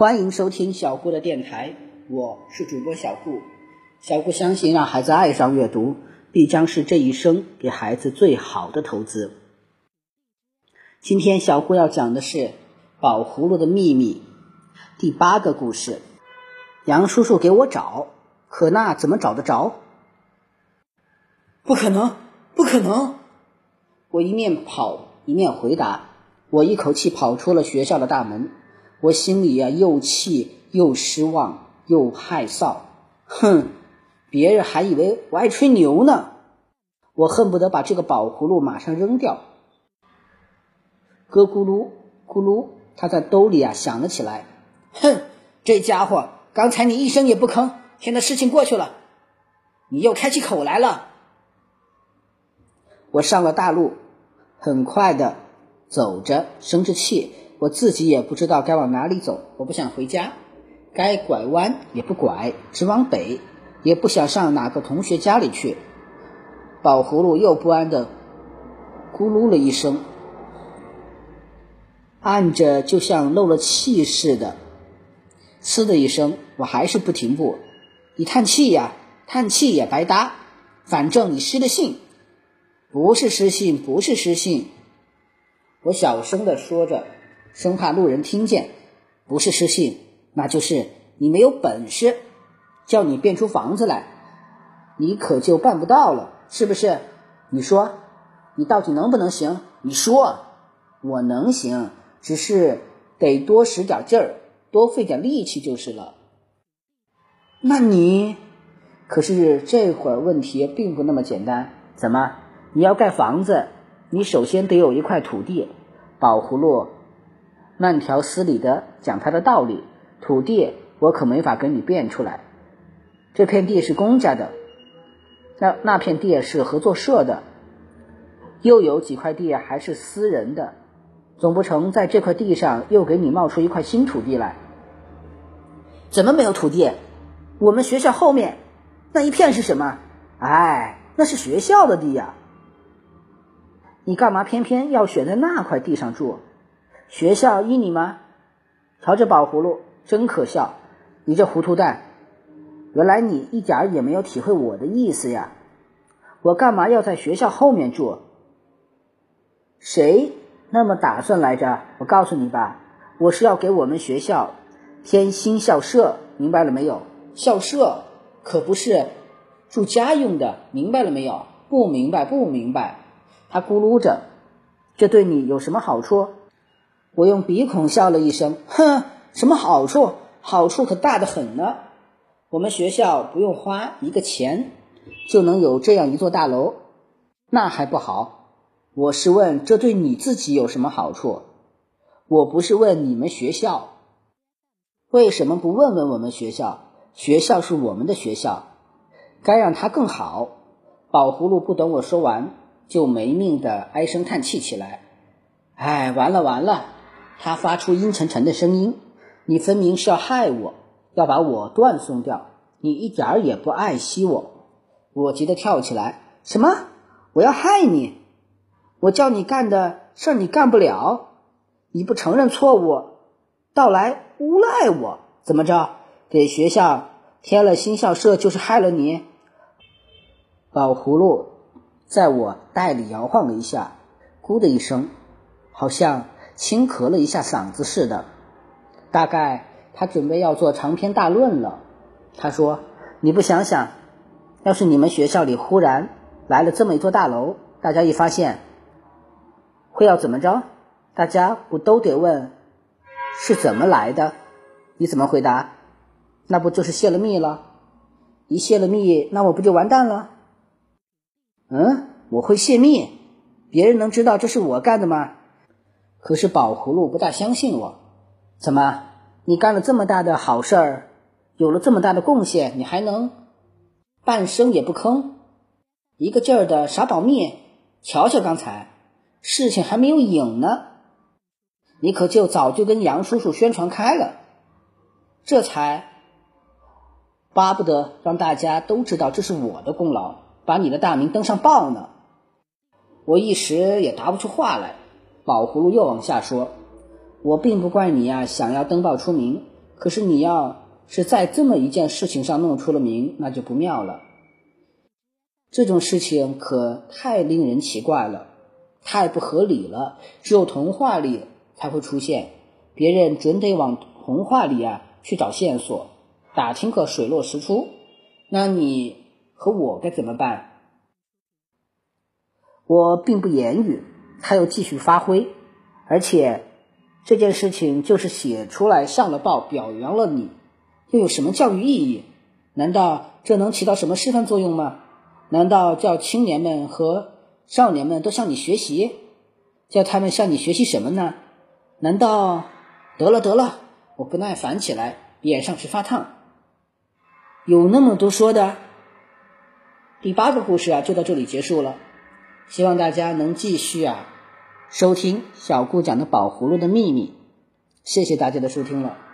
欢迎收听小顾的电台，我是主播小顾。小顾相信，让孩子爱上阅读，必将是这一生给孩子最好的投资。今天小顾要讲的是《宝葫芦的秘密》第八个故事。杨叔叔给我找，可那怎么找得着？不可能，不可能！我一面跑一面回答。我一口气跑出了学校的大门，我心里呀又气又失望又害臊。哼，别人还以为我爱吹牛呢。我恨不得把这个宝葫芦马上扔掉。咯咕噜咕噜，他在兜里啊响了起来。哼，这家伙，刚才你一声也不吭，现在事情过去了，你又开起口来了。我上了大路，很快的走着，生着气，我自己也不知道该往哪里走。我不想回家，该拐弯也不拐，直往北，也不想上哪个同学家里去。宝葫芦又不安的咕噜了一声，按着就像漏了气似的。呲的一声，我还是不停步。你叹气呀，叹气也白搭，反正你失了信。不是失信，不是失信。我小声的说着，生怕路人听见。不是失信，那就是你没有本事。叫你变出房子来，你可就办不到了，是不是？你说，你到底能不能行？你说，我能行，只是得多使点劲儿，多费点力气就是了。那你，可是这会儿问题并不那么简单，怎么？你要盖房子，你首先得有一块土地。宝葫芦慢条斯理的讲他的道理。土地我可没法给你变出来。这片地是公家的，那那片地是合作社的，又有几块地还是私人的。总不成在这块地上又给你冒出一块新土地来？怎么没有土地？我们学校后面那一片是什么？哎，那是学校的地呀。你干嘛偏偏要选在那块地上住？学校依你吗？瞧这宝葫芦，真可笑！你这糊涂蛋，原来你一点儿也没有体会我的意思呀！我干嘛要在学校后面住？谁那么打算来着？我告诉你吧，我是要给我们学校添新校舍，明白了没有？校舍可不是住家用的，明白了没有？不明白，不明白。他咕噜着，这对你有什么好处？我用鼻孔笑了一声，哼，什么好处？好处可大得很呢。我们学校不用花一个钱，就能有这样一座大楼，那还不好？我是问，这对你自己有什么好处？我不是问你们学校，为什么不问问我们学校？学校是我们的学校，该让它更好。宝葫芦不等我说完。就没命的唉声叹气起来，哎，完了完了！他发出阴沉沉的声音：“你分明是要害我，要把我断送掉！你一点儿也不爱惜我！”我急得跳起来：“什么？我要害你？我叫你干的事你干不了？你不承认错误，倒来诬赖我？怎么着？给学校添了新校舍就是害了你？”宝葫芦。在我袋里摇晃了一下，咕的一声，好像轻咳了一下嗓子似的。大概他准备要做长篇大论了。他说：“你不想想，要是你们学校里忽然来了这么一座大楼，大家一发现，会要怎么着？大家不都得问是怎么来的？你怎么回答？那不就是泄了密了？一泄了密，那我不就完蛋了？”嗯，我会泄密，别人能知道这是我干的吗？可是宝葫芦不大相信我。怎么，你干了这么大的好事儿，有了这么大的贡献，你还能半声也不吭，一个劲儿的耍保密？瞧瞧刚才，事情还没有影呢，你可就早就跟杨叔叔宣传开了，这才巴不得让大家都知道这是我的功劳。把你的大名登上报呢，我一时也答不出话来。宝葫芦又往下说：“我并不怪你呀，想要登报出名，可是你要是在这么一件事情上弄出了名，那就不妙了。这种事情可太令人奇怪了，太不合理了。只有童话里才会出现，别人准得往童话里啊去找线索，打听个水落石出。那你和我该怎么办？我并不言语，他又继续发挥，而且这件事情就是写出来上了报，表扬了你，又有什么教育意义？难道这能起到什么示范作用吗？难道叫青年们和少年们都向你学习？叫他们向你学习什么呢？难道得了得了，我不耐烦起来，脸上直发烫。有那么多说的。第八个故事啊，就到这里结束了。希望大家能继续啊收听小顾讲的《宝葫芦的秘密》。谢谢大家的收听了。